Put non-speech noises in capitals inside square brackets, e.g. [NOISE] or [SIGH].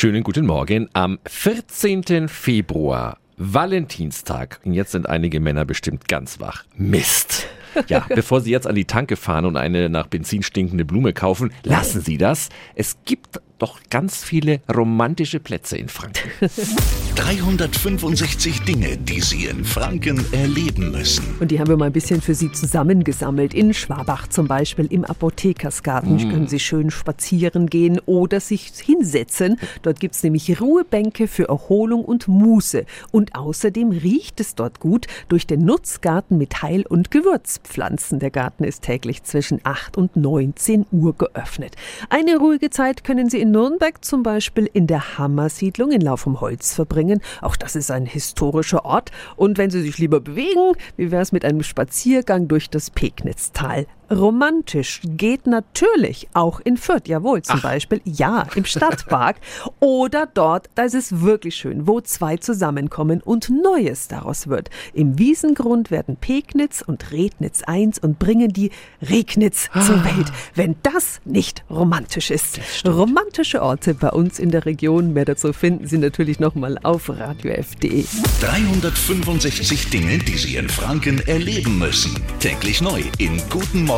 Schönen guten Morgen. Am 14. Februar, Valentinstag. Und jetzt sind einige Männer bestimmt ganz wach. Mist. Ja, [LAUGHS] bevor Sie jetzt an die Tanke fahren und eine nach Benzin stinkende Blume kaufen, lassen Sie das. Es gibt doch ganz viele romantische Plätze in Franken. [LAUGHS] 365 Dinge, die Sie in Franken erleben müssen. Und die haben wir mal ein bisschen für Sie zusammengesammelt. In Schwabach zum Beispiel im Apothekersgarten mm. können Sie schön spazieren gehen oder sich hinsetzen. Dort gibt es nämlich Ruhebänke für Erholung und Muße. Und außerdem riecht es dort gut durch den Nutzgarten mit Heil- und Gewürzpflanzen. Der Garten ist täglich zwischen 8 und 19 Uhr geöffnet. Eine ruhige Zeit können Sie in Nürnberg zum Beispiel in der Hammersiedlung in Lauf um Holz verbringen. Auch das ist ein historischer Ort. Und wenn Sie sich lieber bewegen, wie wäre es mit einem Spaziergang durch das Pegnitztal? Romantisch geht natürlich auch in Fürth, jawohl, zum Ach. Beispiel, ja, im Stadtpark [LAUGHS] oder dort, da ist es wirklich schön, wo zwei zusammenkommen und Neues daraus wird. Im Wiesengrund werden Pegnitz und Rednitz eins und bringen die Regnitz ah. zur Welt. Wenn das nicht romantisch ist. Romantische Orte bei uns in der Region, mehr dazu finden Sie natürlich nochmal auf radiof.de. 365 Dinge, die Sie in Franken erleben müssen. Täglich neu in Guten Morgen